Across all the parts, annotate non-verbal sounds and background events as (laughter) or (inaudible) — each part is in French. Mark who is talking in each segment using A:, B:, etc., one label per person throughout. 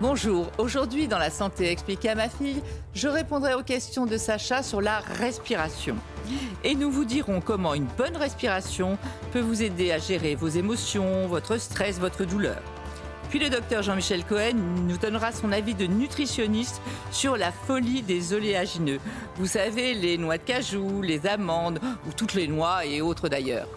A: Bonjour, aujourd'hui dans La Santé expliquée à ma fille, je répondrai aux questions de Sacha sur la respiration. Et nous vous dirons comment une bonne respiration peut vous aider à gérer vos émotions, votre stress, votre douleur. Puis le docteur Jean-Michel Cohen nous donnera son avis de nutritionniste sur la folie des oléagineux. Vous savez, les noix de cajou, les amandes, ou toutes les noix et autres d'ailleurs.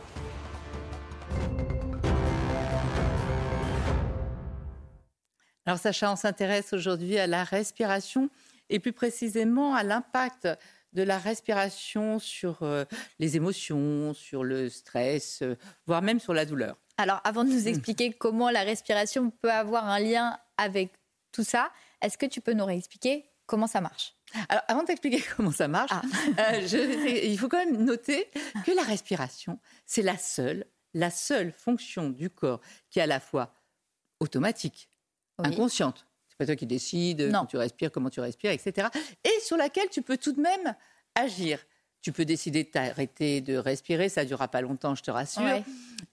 A: Alors Sacha, on s'intéresse aujourd'hui à la respiration et plus précisément à l'impact de la respiration sur euh, les émotions, sur le stress, euh, voire même sur la douleur.
B: Alors, avant de nous expliquer comment la respiration peut avoir un lien avec tout ça, est-ce que tu peux nous réexpliquer comment ça marche?
A: Alors, avant de t'expliquer (laughs) comment ça marche,
B: Ah. (laughs)
A: euh, je- il faut quand même noter que la respiration, c'est la seule, la seule fonction du corps qui est à la fois automatique,
B: Oui.
A: inconsciente. C'est pas toi qui décides
B: Non.
A: quand tu respires, comment tu respires, etc. Et sur laquelle tu peux tout de même agir. Tu peux décider de t'arrêter de respirer, ça ne durera pas longtemps, je te rassure.
B: Ouais.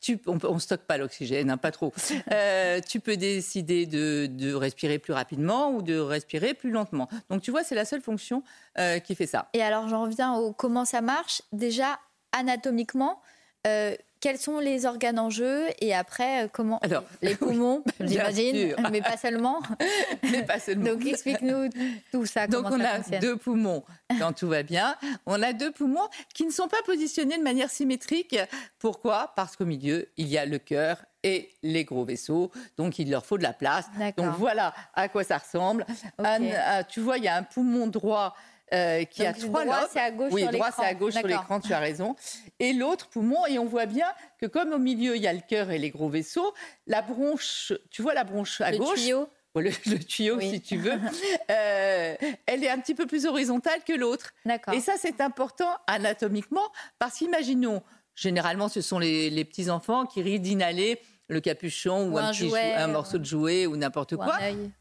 A: Tu, on ne stocke pas l'oxygène, hein, pas trop. (laughs) Euh, tu peux décider de, de respirer plus rapidement ou de respirer plus lentement. Donc tu vois, c'est la seule fonction euh, qui fait ça.
B: Et alors, j'en reviens au comment ça marche. Déjà, anatomiquement, euh, quels sont les organes en jeu et après, euh, comment
A: Alors,
B: Les (laughs) poumons,
A: bien
B: j'imagine, mais pas seulement. (laughs)
A: Mais pas seulement.
B: Donc, explique-nous tout ça.
A: Donc on
B: ça
A: a
B: fonctionne.
A: deux poumons quand tout va bien. On a deux poumons qui ne sont pas positionnés de manière symétrique. Pourquoi? Parce qu'au milieu, il y a le cœur et les gros vaisseaux. Donc il leur faut de la place. Donc voilà à quoi ça ressemble. Un- un- tu vois, il y a un poumon droit euh, qui a
B: Donc,
A: trois
B: droit,
A: lobes.
B: c'est à gauche
A: oui,
B: sur
A: droit, c'est à gauche sur l'écran, tu as raison. Et l'autre poumon, et on voit bien que comme au milieu, il y a le cœur et les gros vaisseaux, la bronche, tu vois la bronche à
B: Le
A: gauche?
B: tuyau.
A: Oh, le, le tuyau,
B: Oui.
A: si tu veux, (laughs) euh, elle est un petit peu plus horizontale que l'autre.
B: D'accord.
A: Et ça, c'est important anatomiquement, parce qu'imaginons, généralement, ce sont les, les petits-enfants qui risquent d'inhaler le capuchon ou,
B: Ou
A: un,
B: un
A: petit
B: jouet,
A: jou- un morceau de jouet ou n'importe quoi.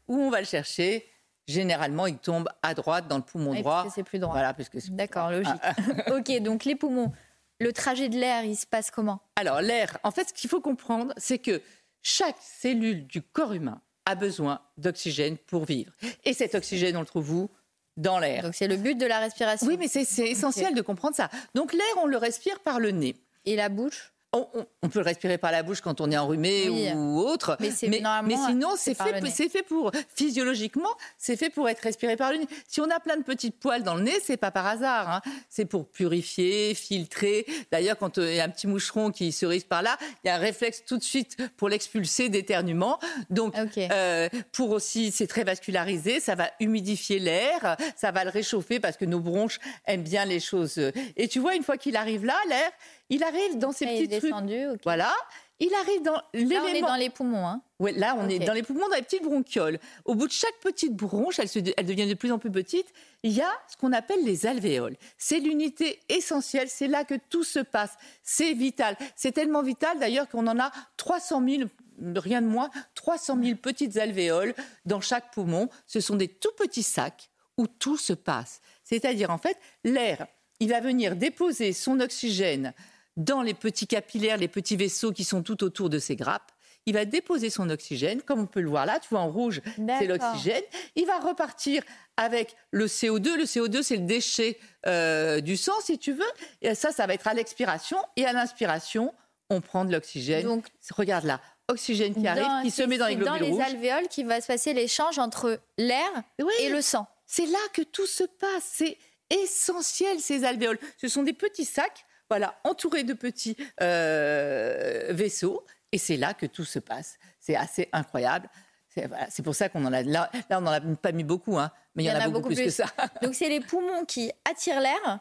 A: Où on va le chercher Généralement, il tombe à droite dans le poumon
B: Ouais,
A: droit.
B: c'est plus droit.
A: Voilà, parce que
B: D'accord, logique.
A: Ah, (laughs)
B: ok, donc les poumons, le trajet de l'air, il se passe comment?
A: Alors, l'air, en fait, ce qu'il faut comprendre, c'est que chaque cellule du corps humain a besoin d'oxygène pour vivre. Et cet oxygène, on le trouve où? Dans l'air.
B: Donc c'est le but de la respiration.
A: Oui, mais c'est c'est essentiel de comprendre ça. Donc, l'air, on le respire par le nez.
B: Et la bouche?
A: On, peut le respirer par la bouche quand on est enrhumé
B: Oui.
A: ou autre.
B: Mais
A: sinon,
B: c'est
A: c'est fait,
B: nez.
A: c'est fait pour, physiologiquement, c'est fait pour être respiré par le nez. Si on a plein de petites poils dans le nez, c'est pas par hasard. hein. C'est pour purifier, filtrer. D'ailleurs, quand euh, il y a un petit moucheron qui se risque par là, il y a un réflexe tout de suite pour l'expulser d'éternuement. Donc, euh, pour aussi, c'est très vascularisé, ça va humidifier l'air, ça va le réchauffer parce que nos bronches aiment bien les choses. euh. Et tu vois, une fois qu'il arrive là, l'air, il arrive dans ces
B: est
A: petits trucs. Voilà, il arrive dans
B: Là, on est
A: l'élément.
B: dans les poumons. Hein.
A: Ouais, là, on est dans les poumons, dans les petites bronchioles. Au bout de chaque petite bronche, elle, se, elle devient de plus en plus petite, il y a ce qu'on appelle les alvéoles. C'est l'unité essentielle, c'est là que tout se passe. C'est vital. C'est tellement vital d'ailleurs qu'on en a 300 000, rien de moins, 300 000 petites alvéoles dans chaque poumon. Ce sont des tout petits sacs où tout se passe. C'est-à-dire, en fait, l'air, il va venir déposer son oxygène dans les petits capillaires, les petits vaisseaux qui sont tout autour de ces grappes. Il va déposer son oxygène, comme on peut le voir là, tu vois en rouge, c'est l'oxygène. Il va repartir avec le CO2. Le CO2, c'est le déchet euh, du sang, si tu veux. Et ça, ça va être à l'expiration. Et à l'inspiration, on prend de l'oxygène.
B: Donc,
A: Regarde là, oxygène qui arrive, qui se met dans les
B: c'est
A: globules
B: dans les
A: rouges.
B: alvéoles qu'il va se passer l'échange entre l'air
A: Oui.
B: et le sang.
A: C'est là que tout se passe. C'est essentiel, ces alvéoles. Ce sont des petits sacs, voilà, entourés de petits euh, vaisseaux. Et c'est là que tout se passe. C'est assez incroyable. C'est voilà, pour ça qu'on en a. Là, là on n'en a pas mis beaucoup, hein, mais il y, en a, beaucoup, plus, que ça. (laughs)
B: Donc c'est les poumons qui attirent l'air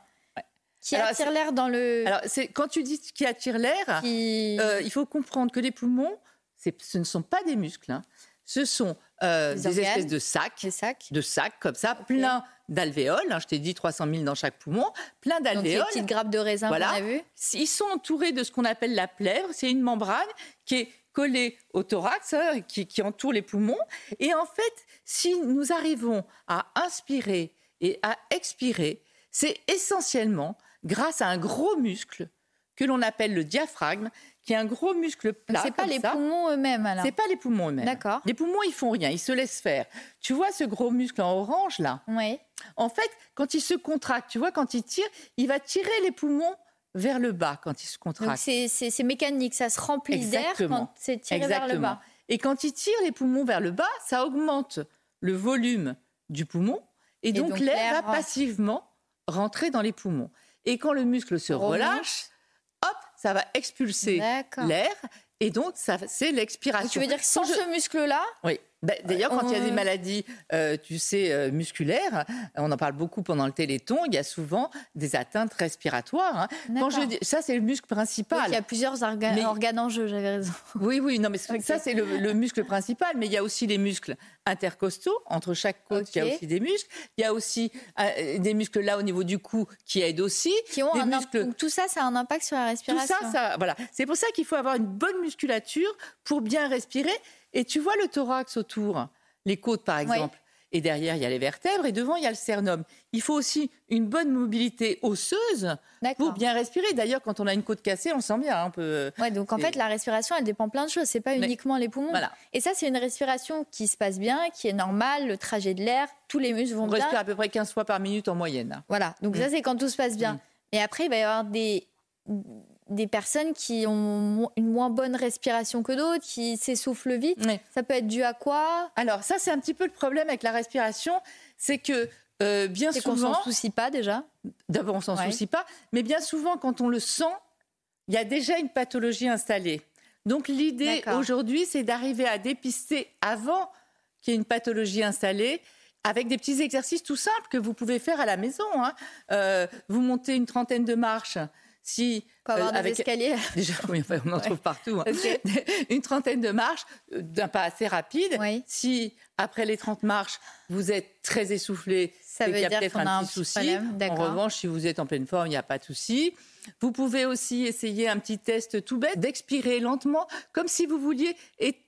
B: Qui
A: Alors,
B: attire
A: c'est-
B: l'air dans le.
A: Alors, quand tu dis qui attire l'air,
B: qui-
A: euh, il faut comprendre que les poumons, ce ne sont pas des muscles. hein. Ce sont euh,
B: Des organes.
A: espèces de sacs, de sacs comme ça, plein d'alvéoles. hein, je t'ai dit 300 000 dans chaque poumon, plein d'alvéoles.
B: petites grappes de raisin
A: Voilà.
B: qu'on a vu.
A: Ils sont entourés de ce qu'on appelle la plèvre. C'est une membrane qui est collée au thorax, hein, qui, qui entoure les poumons. Et en fait, si nous arrivons à inspirer et à expirer, c'est essentiellement grâce à un gros muscle que l'on appelle le diaphragme, qui est un gros muscle plat.
B: c'est pas les
A: ça.
B: poumons eux-mêmes alors.
A: C'est pas les poumons eux-mêmes.
B: D'accord.
A: Les poumons, ils font rien, ils se laissent faire. Tu vois ce gros muscle en orange là
B: Oui.
A: En fait, quand il se contracte, tu vois, quand il tire, il va tirer les poumons vers le bas quand il se contracte.
B: c'est mécanique, ça se remplit d'air
A: Exactement.
B: quand c'est tiré vers le
A: Exactement.
B: bas.
A: Et quand il tire les poumons vers le bas, ça augmente le volume du poumon et, donc,
B: donc
A: l'air va passivement rentrer dans les poumons. Et quand le muscle se relâche, ça va expulser l'air et donc ça, c'est l'expiration.
B: Donc, tu veux dire que sans
A: je-
B: ce muscle-là,
A: Oui. Bah, D'ailleurs, quand il y a des maladies, euh, tu sais, euh, musculaires, on en parle beaucoup pendant le téléthon, il y a souvent des atteintes respiratoires. hein. Quand je dis, ça, c'est le muscle
B: oui,
A: principal.
B: il y a plusieurs orga-
A: Mais-
B: organes en jeu, j'avais raison. (laughs)
A: Oui, oui, non, mais
B: Ok.
A: ça, c'est le, le muscle principal, mais il y a aussi les muscles intercostaux. Entre chaque côte, il y a aussi des muscles. Il y a aussi euh, des muscles là au niveau du cou qui aident aussi.
B: Qui ont
A: des
B: un
A: muscles.
B: Donc tout ça, ça a un impact sur la
A: Tout
B: respiration.
A: ça, ça, voilà. C'est pour ça qu'il faut avoir une bonne musculature pour bien respirer. Et tu vois le thorax autour, les côtes par exemple. Et derrière, il y a les vertèbres et devant, il y a le sternum. Il faut aussi une bonne mobilité osseuse pour bien respirer. D'ailleurs, quand on a une côte cassée, on sent bien hein, un peu.
B: Ouais, donc en fait, la respiration, elle dépend plein de choses. C'est pas
A: Mais-
B: uniquement les poumons.
A: Voilà.
B: Et ça, c'est une respiration qui se passe bien, qui est normale, le trajet de l'air, tous les muscles vont
A: On
B: bien.
A: respire à peu près 15 fois par minute en moyenne.
B: Voilà. Donc
A: Mm.
B: ça, c'est quand tout se passe bien. Et après, il va y avoir des des personnes qui ont une moins bonne respiration que d'autres, qui s'essoufflent vite. Ça peut être dû à quoi?
A: Alors ça, c'est un petit peu le problème avec la respiration, c'est que euh, bien
B: C'est qu'on
A: souvent,
B: s'en soucie pas déjà?
A: d'abord on s'en
B: Ouais.
A: soucie pas, mais bien souvent quand on le sent, il y a déjà une pathologie installée. Donc l'idée aujourd'hui, c'est d'arriver à dépister avant qu'il y ait une pathologie installée. Avec des petits exercices tout simples que vous pouvez faire à la maison. hein. Euh, vous montez une trentaine de marches. Si
B: avoir
A: euh,
B: des
A: avec
B: escaliers. (laughs)
A: déjà, oui, enfin, on en trouve partout. hein. (laughs) Une trentaine de marches euh, d'un pas assez rapide.
B: Oui.
A: Si après les 30 marches, vous êtes très essoufflé,
B: Ça veut
A: qu'il y a
B: dire
A: peut-être
B: qu'on a
A: un
B: un
A: petit souci. En revanche, si vous êtes en pleine forme, il n'y a pas de souci. Vous pouvez aussi essayer un petit test tout bête d'expirer lentement, comme si vous vouliez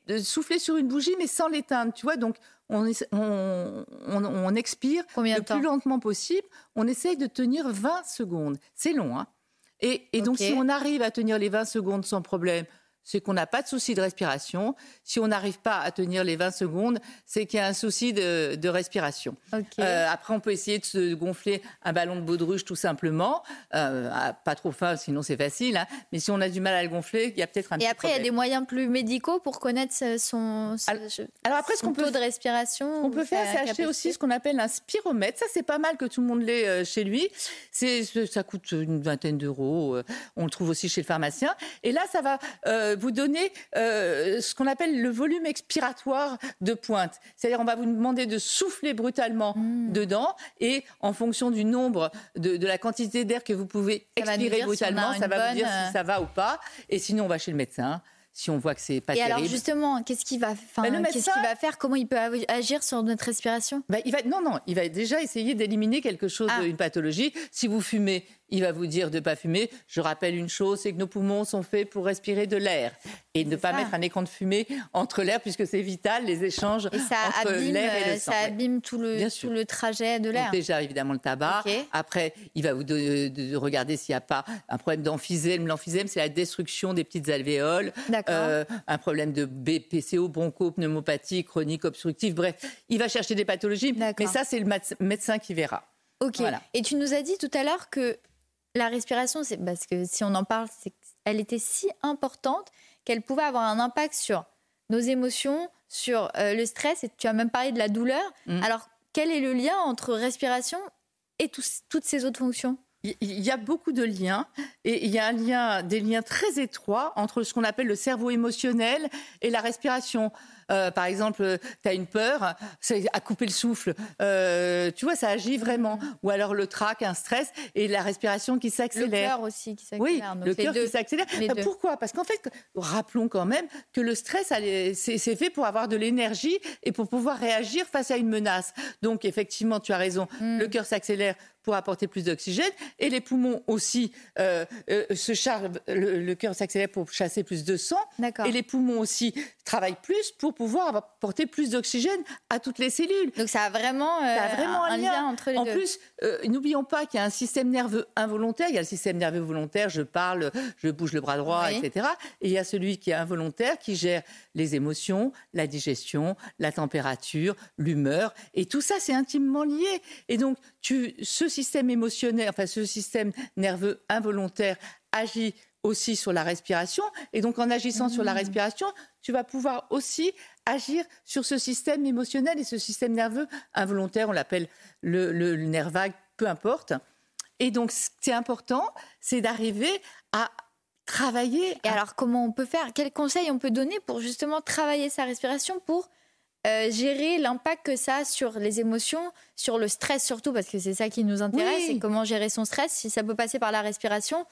A: euh, souffler sur une bougie, mais sans l'éteindre. Tu vois, donc on, essa- on, on- on expire
B: Combien
A: le plus lentement possible. On essaye de tenir 20 secondes. C'est long, hein et, et donc, si on arrive à tenir les 20 secondes sans problème, c'est qu'on n'a pas de souci de respiration. Si on n'arrive pas à tenir les 20 secondes, c'est qu'il y a un souci de, de respiration. Euh, après, on peut essayer de se gonfler un ballon de baudruche tout simplement. Euh, à- pas trop fin, sinon c'est facile. hein. Mais si on a du mal à le gonfler, il y a peut-être un
B: Et après, il y a des moyens plus médicaux pour connaître son, ce-
A: Alors- Alors après, ce
B: son
A: qu'on peut
B: taux de respiration.
A: Qu'on peut faire, c'est acheter aussi ce qu'on appelle un spiromètre. Ça, c'est pas mal que tout le monde l'ait euh, chez lui. Ça coûte une vingtaine d'euros. On le trouve aussi chez le pharmacien. Et là, ça va euh, vous donner euh, ce qu'on appelle le volume expiratoire de pointe. C'est-à-dire, on va vous demander de souffler brutalement
B: Hmm.
A: dedans et en fonction du nombre de, de la quantité d'air que vous pouvez
B: Ça va nous
A: expirer
B: si
A: brutalement, ça va vous dire
B: euh,
A: si ça va ou pas. Et sinon, on va chez le médecin. Si on voit que c'est pas
B: Et
A: terrible.
B: alors justement, qu'est-ce qu'il va,
A: Ben,
B: qu'est-ce qu'il va faire? Comment il peut ag- agir sur notre respiration?
A: Bah, il va, non, non, il va déjà essayer d'éliminer quelque chose,
B: Ah.
A: une pathologie. Si vous fumez, il va vous dire de ne pas fumer. Je rappelle une chose, c'est que nos poumons sont faits pour respirer de l'air et ne pas
B: ça.
A: mettre un écran de fumée entre l'air, puisque c'est vital, les échanges
B: Et ça
A: entre
B: abîme,
A: l'air et
B: euh,
A: le sang.
B: ça abîme tout le, tout trajet de l'air.
A: déjà, évidemment, le tabac. Après, il va vous de, de- de regarder s'il n'y a pas un problème d'emphysème. L'emphysème, c'est la destruction des petites alvéoles. Euh, un problème de BPCO, broncho-pneumopathie, chronique, obstructive. Bref, il va chercher des pathologies. Mais ça, c'est le médecin qui verra.
B: Ok.
A: Voilà.
B: Et tu nous as dit tout à l'heure que la respiration, c'est parce que si on en parle, c'est qu'elle était si importante qu'elle pouvait avoir un impact sur nos émotions, sur euh, le stress. Et tu as même parlé de la douleur.
A: Mm.
B: Alors, quel est le lien entre respiration et toutes ces autres fonctions?
A: Il y a beaucoup de liens et il y a un lien, des liens très étroits entre ce qu'on appelle le cerveau émotionnel et la respiration. Euh, par exemple, tu as une peur, c'est à couper le souffle. Euh, tu vois, ça agit vraiment. Ou alors le trac, un stress et la respiration qui s'accélère.
B: Le cœur aussi qui s'accélère.
A: Oui, le cœur qui s'accélère. Pourquoi? Parce qu'en fait, rappelons quand même que le stress, c'est fait pour avoir de l'énergie et pour pouvoir réagir face à une menace. Donc, effectivement, tu as raison. Hmm. Le cœur s'accélère pour apporter plus d'oxygène et les poumons aussi euh, euh, se chargent, le, cœur s'accélère pour chasser plus de sang et les poumons aussi travaillent plus pour pouvoir apporter plus d'oxygène à toutes les cellules.
B: Donc ça a vraiment, euh, vraiment un, lien. entre les
A: deux. En plus, n'oublions pas qu'il y a un système nerveux involontaire. Il y a le système nerveux volontaire, je parle, je bouge le bras droit, etc. Et il y a celui qui est involontaire qui gère les émotions, la digestion, la température, l'humeur. Et tout ça, c'est intimement lié. Et donc, tu, ce système émotionnel, enfin ce système nerveux involontaire agit aussi sur la respiration. Et donc, en agissant sur la mmh. respiration, tu vas pouvoir aussi agir sur ce système émotionnel et ce système nerveux involontaire, on l'appelle le, le, nerf vague, peu importe. Et donc, ce qui est important, c'est d'arriver à travailler.
B: Et alors, comment on peut faire? Quels conseils on peut donner pour justement travailler sa respiration pour euh, gérer l'impact que ça a sur les émotions, sur le stress surtout, parce que c'est ça qui nous intéresse, et comment gérer son stress. Si ça peut passer par la respiration,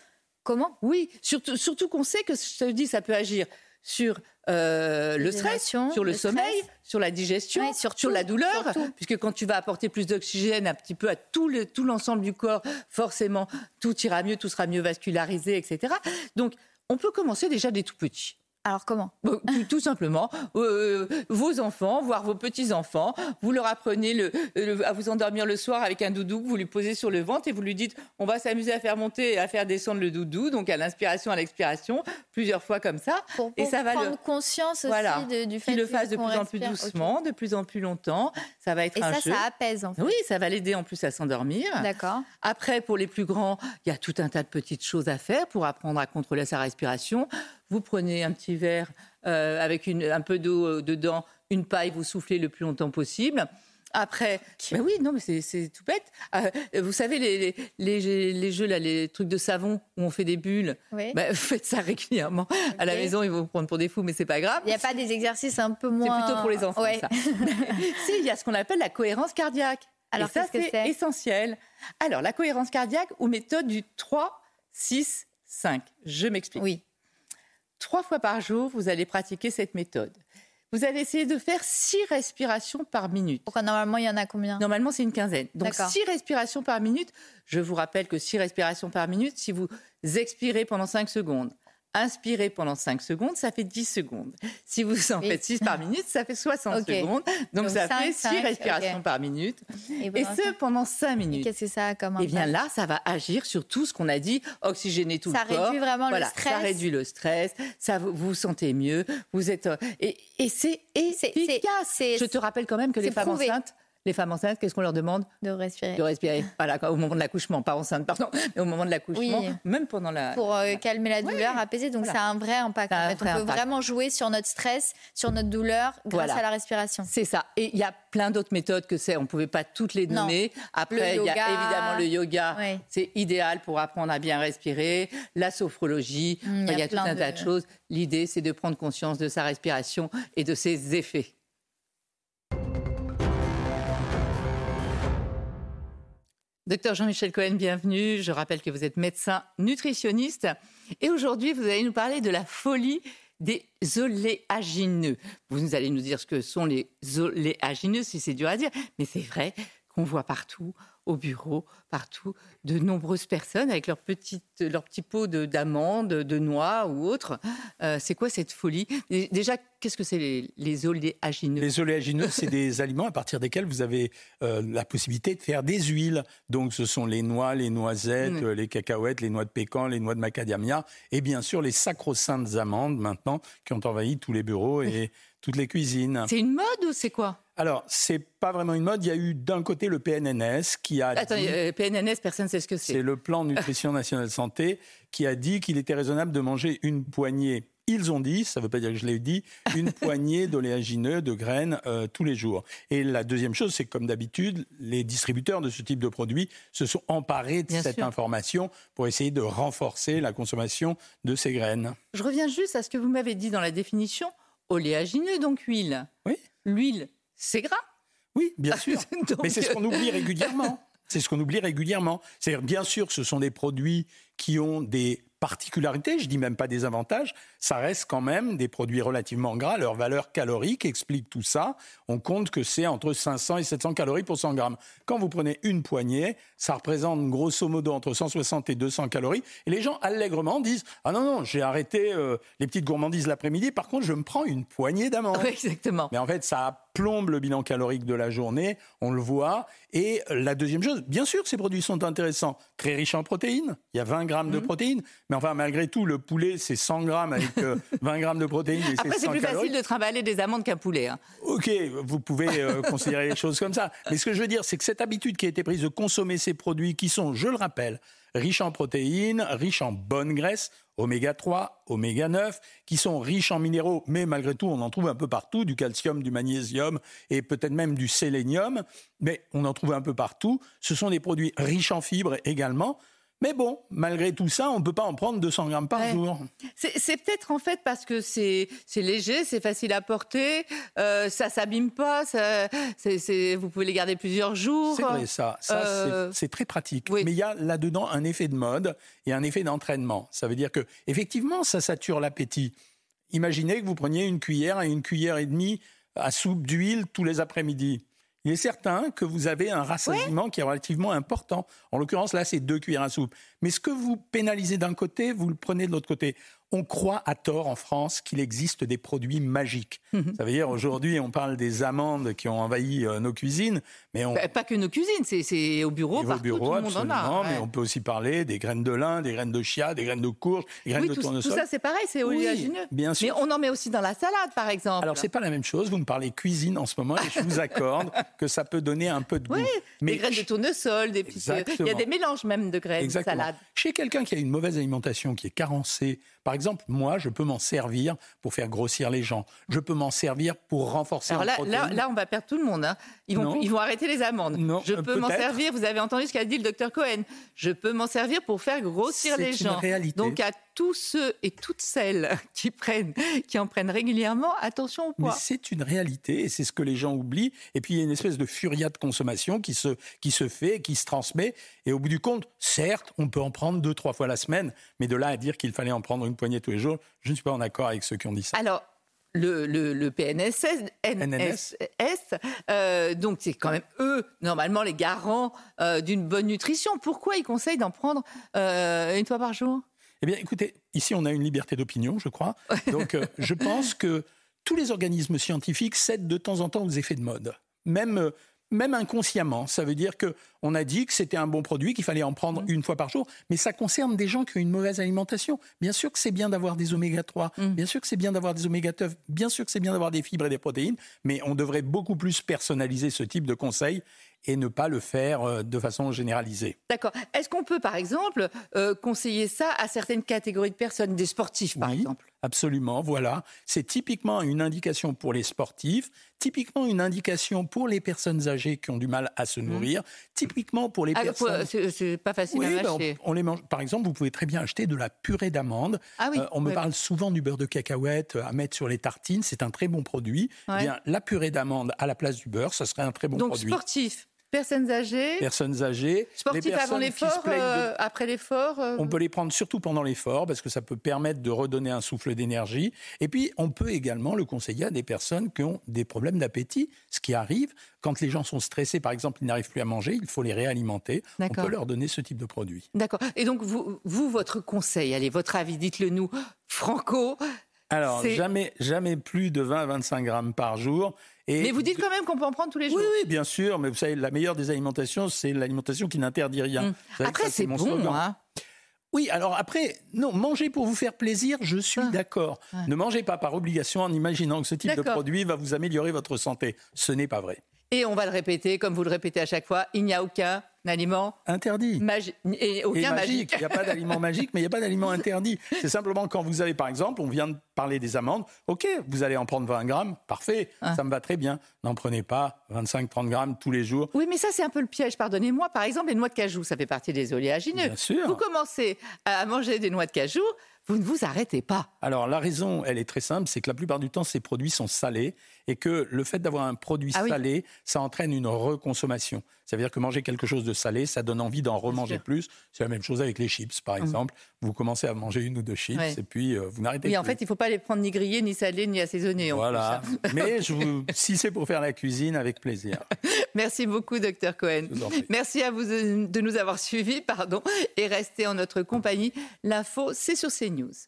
B: comment?
A: Oui, surtout, surtout qu'on sait que, je te dis, ça peut agir sur euh, le stress, sur le, sommeil, sur la digestion, sur la douleur, puisque quand tu vas apporter plus d'oxygène un petit peu à tout l'ensemble du corps, forcément, tout ira mieux, tout sera mieux vascularisé, etc. Donc, on peut commencer déjà des tout petits.
B: Alors comment?
A: Tout, simplement, euh, vos enfants, voire vos petits-enfants, vous leur apprenez à vous endormir le soir avec un doudou que vous lui posez sur le ventre et vous lui dites on va s'amuser à faire monter et à faire descendre le doudou, donc à l'inspiration, à l'expiration, plusieurs fois comme ça.
B: et ça va prendre conscience aussi du fait
A: qu'il le fasse de plus en plus doucement, de plus en plus longtemps. Ça va être
B: et
A: un
B: ça, ça apaise en fait.
A: Oui, ça va l'aider en plus à s'endormir.
B: D'accord.
A: Après, pour les plus grands, il y a tout un tas de petites choses à faire pour apprendre à contrôler sa respiration. Vous prenez un petit verre euh, avec un peu d'eau euh, dedans, une paille, vous soufflez le plus longtemps possible. Après, ben oui, non, mais c'est tout bête. Euh, vous savez, les, les, jeux, là, les trucs de savon où on fait des bulles, oui. Ben, (laughs) faites ça régulièrement. À la maison, ils vont vous prendre pour des fous, mais c'est pas grave.
B: Il n'y a pas des exercices un peu moins.
A: C'est plutôt pour les enfants, ça. (laughs) si, il y a ce qu'on appelle la cohérence cardiaque. Alors, ça, c'est essentiel. Alors, la cohérence cardiaque ou méthode du 3, 6, 5. Je m'explique.
B: Oui.
A: Trois fois par jour, vous allez pratiquer cette méthode. Vous allez essayer de faire six respirations par minute.
B: Pourquoi normalement, il y en a combien?
A: Normalement, c'est une quinzaine. Donc, six respirations par minute. Je vous rappelle que six respirations par minute, si vous expirez pendant cinq secondes, Inspirez pendant 5 secondes, ça fait 10 secondes. Si vous en faites 6 par minute, ça fait 60 secondes. Donc, ça fait 6 respirations par minute. Et, ce, pendant 5 minutes.
B: Qu'est-ce que ça
A: Et eh bien là, ça va agir sur tout ce qu'on a dit, oxygéner tout
B: le
A: corps.
B: Ça réduit vraiment le stress.
A: Ça réduit le stress, ça vous vous sentez mieux, vous êtes... Et, et c'est efficace. Je te rappelle quand même que les femmes enceintes les femmes enceintes, qu'est-ce qu'on leur demande?
B: De respirer.
A: De respirer. Voilà, au moment de l'accouchement, pas enceinte, pardon, (laughs) mais au moment de l'accouchement, même pendant la.
B: Pour euh, calmer la douleur, apaiser. Donc, ça a un vrai impact. En fait. On peut vraiment jouer sur notre stress, sur notre douleur, grâce à la respiration.
A: C'est ça. Et il y a plein d'autres méthodes que c'est. On ne pouvait pas toutes les nommer. Après, il y a évidemment le yoga. C'est idéal pour apprendre à bien respirer. La sophrologie. Mm, il y, a, tout un tas de choses. L'idée, c'est de prendre conscience de sa respiration et de ses effets. Docteur Jean-Michel Cohen, bienvenue. Je rappelle que vous êtes médecin nutritionniste. Et aujourd'hui, vous allez nous parler de la folie des oléagineux. Vous allez nous dire ce que sont les oléagineux, si c'est dur à dire, mais c'est vrai qu'on voit partout, au bureau, partout, de nombreuses personnes avec leurs petites, leur petits pots d'amandes, de, noix ou autres. Euh, c'est quoi cette folie? Déjà, qu'est-ce que c'est les, les, oléagineux?
C: Les oléagineux, c'est des (laughs) aliments à partir desquels vous avez euh, la possibilité de faire des huiles. Donc, ce sont les noix, les noisettes, les cacahuètes, les noix de pécan, les noix de macadamia, et bien sûr les sacro-saintes amandes maintenant qui ont envahi tous les bureaux et toutes les cuisines.
A: C'est une mode ou c'est quoi?
C: Alors, c'est pas vraiment une mode. Il y a eu d'un côté le PNNS qui a.
A: Attends, euh, PNNS, personne ne sait ce que c'est.
C: C'est le plan (laughs) Nutrition Nationale Santé qui a dit qu'il était raisonnable de manger une poignée ils ont dit, ça ne veut pas dire que je l'ai dit, une (laughs) poignée d'oléagineux, de graines euh, tous les jours. Et la deuxième chose, c'est que comme d'habitude, les distributeurs de ce type de produits se sont emparés de cette information pour essayer de renforcer la consommation de ces graines.
A: Je reviens juste à ce que vous m'avez dit dans la définition. Oléagineux, donc huile.
C: Oui.
A: L'huile, c'est gras.
C: Oui, bien (laughs) sûr. Mais c'est ce qu'on oublie régulièrement. (laughs) C'est ce qu'on oublie régulièrement. C'est-à-dire, bien sûr, ce sont des produits qui ont des particularités, je dis même pas des avantages, ça reste quand même des produits relativement gras. Leur valeur calorique explique tout ça. On compte que c'est entre 500 et 700 calories pour 100 grammes. Quand vous prenez une poignée, ça représente grosso modo entre 160 et 200 calories. Et les gens allègrement disent Ah non, non, j'ai arrêté euh, les petites gourmandises l'après-midi, par contre, je me prends une poignée d'amandes.
A: Oui, exactement.
C: Mais en fait, ça plombe le bilan calorique de la journée, on le voit. Et la deuxième chose, bien sûr, ces produits sont intéressants, très riches en protéines. Il y a 20 grammes de mhm. protéines, mais enfin, malgré tout, le poulet, c'est 100 grammes avec 20 euh, (laughs) grammes de protéines. Et
A: Après, c'est plus facile de trimballer des amandes qu'un poulet. Hein.
C: Ok, vous pouvez euh, (laughs) considérer les choses comme ça. Mais ce que je veux dire, c'est que cette habitude qui a été prise de consommer ces produits qui sont, je le rappelle, riches en protéines, riches en bonnes graisses, oméga 3, oméga 9, qui sont riches en minéraux, mais malgré tout, on en trouve un peu partout, du calcium, du magnésium et peut-être même du sélénium, mais on en trouve un peu partout. Ce sont des produits riches en fibres également. Mais bon, malgré tout ça, on ne peut pas en prendre 200 grammes par jour.
A: C'est peut-être en fait parce que c'est léger, c'est facile à porter, euh, ça s'abîme pas, ça, vous pouvez les garder plusieurs jours.
C: C'est vrai ça, ça euh, c'est très pratique. Mais il y a là-dedans un effet de mode et un effet d'entraînement. Ça veut dire que effectivement, ça sature l'appétit. Imaginez que vous preniez une cuillère et une cuillère et demie à soupe d'huile tous les après-midi il est certain que vous avez un rassasiement qui est relativement important. En l'occurrence, là, c'est deux cuillères à soupe. Mais ce que vous pénalisez d'un côté, vous le prenez de l'autre côté on croit à tort en France qu'il existe des produits magiques. Mhm. Ça veut dire aujourd'hui on parle des amandes qui ont envahi euh, nos cuisines, mais on...
A: Bah, pas que nos cuisines, c'est au bureau, partout, bureau, tout le monde en a.
C: Mais on peut aussi parler des graines de lin, des graines de chia, des graines de courge, des graines de
A: tout,
C: tournesol.
A: Tout ça c'est pareil, c'est oléagineux. bien sûr. Mais on en met aussi dans la salade par exemple.
C: Alors c'est pas la même chose. Vous me parlez cuisine en ce moment et je vous (laughs) accorde que ça peut donner un peu de goût. Oui,
A: mais des graines de tournesol, des petits... il y a des mélanges même de graines de salade.
C: Chez quelqu'un qui a une mauvaise alimentation, qui est carencé, par exemple, moi je peux m'en servir pour faire grossir les gens. Je peux m'en servir pour renforcer
A: Alors là, là, là, on va perdre tout le monde. Hein. Ils, vont, ils vont arrêter les amendes.
C: Non,
A: je peux m'en servir, vous avez entendu ce qu'a dit le docteur Cohen, je peux m'en servir pour faire grossir les gens.
C: Réalité.
A: Donc à tous ceux et toutes celles (laughs) qui, prennent, qui en prennent régulièrement, attention au poids.
C: C'est une réalité et c'est ce que les gens oublient. Et puis il y a une espèce de furia de consommation qui se, qui se fait, qui se transmet. Et au bout du compte, certes, on peut en prendre deux, trois fois la semaine, mais de là à dire qu'il fallait en prendre une poignée tous les jours, je ne suis pas en accord avec ceux qui ont dit ça.
A: Alors, le, le, PNSS, euh, donc c'est quand même eux, normalement, les garants euh, d'une bonne nutrition. Pourquoi ils conseillent d'en prendre euh, une fois par jour?
C: Eh bien, écoutez, ici, on a une liberté d'opinion, je crois. Donc, je pense que tous les organismes scientifiques cèdent de temps en temps aux effets de mode. Même même inconsciemment. Ça veut dire qu'on a dit que c'était un bon produit, qu'il fallait en prendre mmh. une fois par jour, mais ça concerne des gens qui ont une mauvaise alimentation. Bien sûr que c'est bien d'avoir des oméga 3, mmh. bien sûr que c'est bien d'avoir des oméga 9, bien sûr que c'est bien d'avoir des fibres et des protéines, mais on devrait beaucoup plus personnaliser ce type de conseils et ne pas le faire euh, de façon généralisée.
A: D'accord. Est-ce qu'on peut, par exemple, euh, conseiller ça à certaines catégories de personnes, des sportifs, par exemple?
C: Absolument, voilà. C'est typiquement une indication pour les sportifs, typiquement une indication pour les personnes âgées qui ont du mal à se mmh. Typiquement pour les ah, personnes.
A: C'est pas facile à ben,
C: acheter. on, les mange. Par exemple, vous pouvez très bien acheter de la purée d'amande.
A: Ah oui,
C: euh, on me parle souvent du beurre de cacahuète à mettre sur les tartines. C'est un très bon produit. Eh bien, la purée d'amande à la place du beurre, ça serait un très bon produit.
A: Donc sportif. Personnes âgées.
C: Personnes âgées.
A: Sportifs avant l'effort, euh, après l'effort.
C: Euh. On peut les prendre surtout pendant l'effort parce que ça peut permettre de redonner un souffle d'énergie. Et puis, on peut également le conseiller à des personnes qui ont des problèmes d'appétit, ce qui arrive quand les gens sont stressés, par exemple, ils n'arrivent plus à manger, il faut les réalimenter. On peut leur donner ce type de produit.
A: D'accord. Et donc, vous, vous, votre conseil, allez, votre avis, dites-le nous, Franco.
C: Alors, jamais, jamais plus de 20 à 25 grammes par jour
A: mais vous dites quand même qu'on peut en prendre tous les jours.
C: Oui, bien sûr. Mais vous savez, la meilleure des alimentations, c'est l'alimentation qui n'interdit rien.
A: Mmh. Après, c'est bon, hein.
C: Oui, alors après, non, manger pour vous faire plaisir, je suis ah. d'accord. Ne mangez pas par obligation en imaginant que ce type de produit va vous améliorer votre santé. Ce n'est pas vrai.
A: Et on va le répéter, comme vous le répétez à chaque fois, il n'y a aucun un aliment
C: interdit.
A: Magi et aucun magique.
C: Il n'y a pas d'aliment (laughs) magique, mais il n'y a pas d'aliment interdit. C'est simplement quand vous avez, par exemple, on vient de parler des amandes, ok, vous allez en prendre 20 grammes, parfait,
A: Ah.
C: ça me va très bien. N'en prenez pas 25-30 grammes tous les jours.
A: Oui, mais ça, c'est un peu le piège, pardonnez-moi. Par exemple, les noix de cajou, ça fait partie des oléagineux.
C: Bien sûr.
A: Vous commencez à manger des noix de cajou, vous ne vous arrêtez pas.
C: Alors la raison, elle est très simple, c'est que la plupart du temps, ces produits sont salés et que le fait d'avoir un produit
A: Ah oui.
C: salé, ça entraîne une reconsommation. Ça veut dire que manger quelque chose de salé, ça donne envie d'en remanger plus. C'est la même chose avec les chips, par exemple. Vous commencez à manger une ou deux chips
A: Ouais.
C: et puis euh, vous n'arrêtez
A: Oui,
C: plus.
A: en fait, il ne faut pas les prendre ni grillés, ni salés, ni assaisonnés. en
C: Voilà.
A: plus, hein. (laughs)
C: Mais je vous, si c'est pour faire la cuisine, avec plaisir. (laughs)
A: Merci beaucoup, docteur Cohen. Merci à vous de de nous avoir suivis, pardon, et restez en notre compagnie. L'info, c'est sur CNews. news.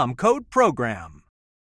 D: code PROGRAM.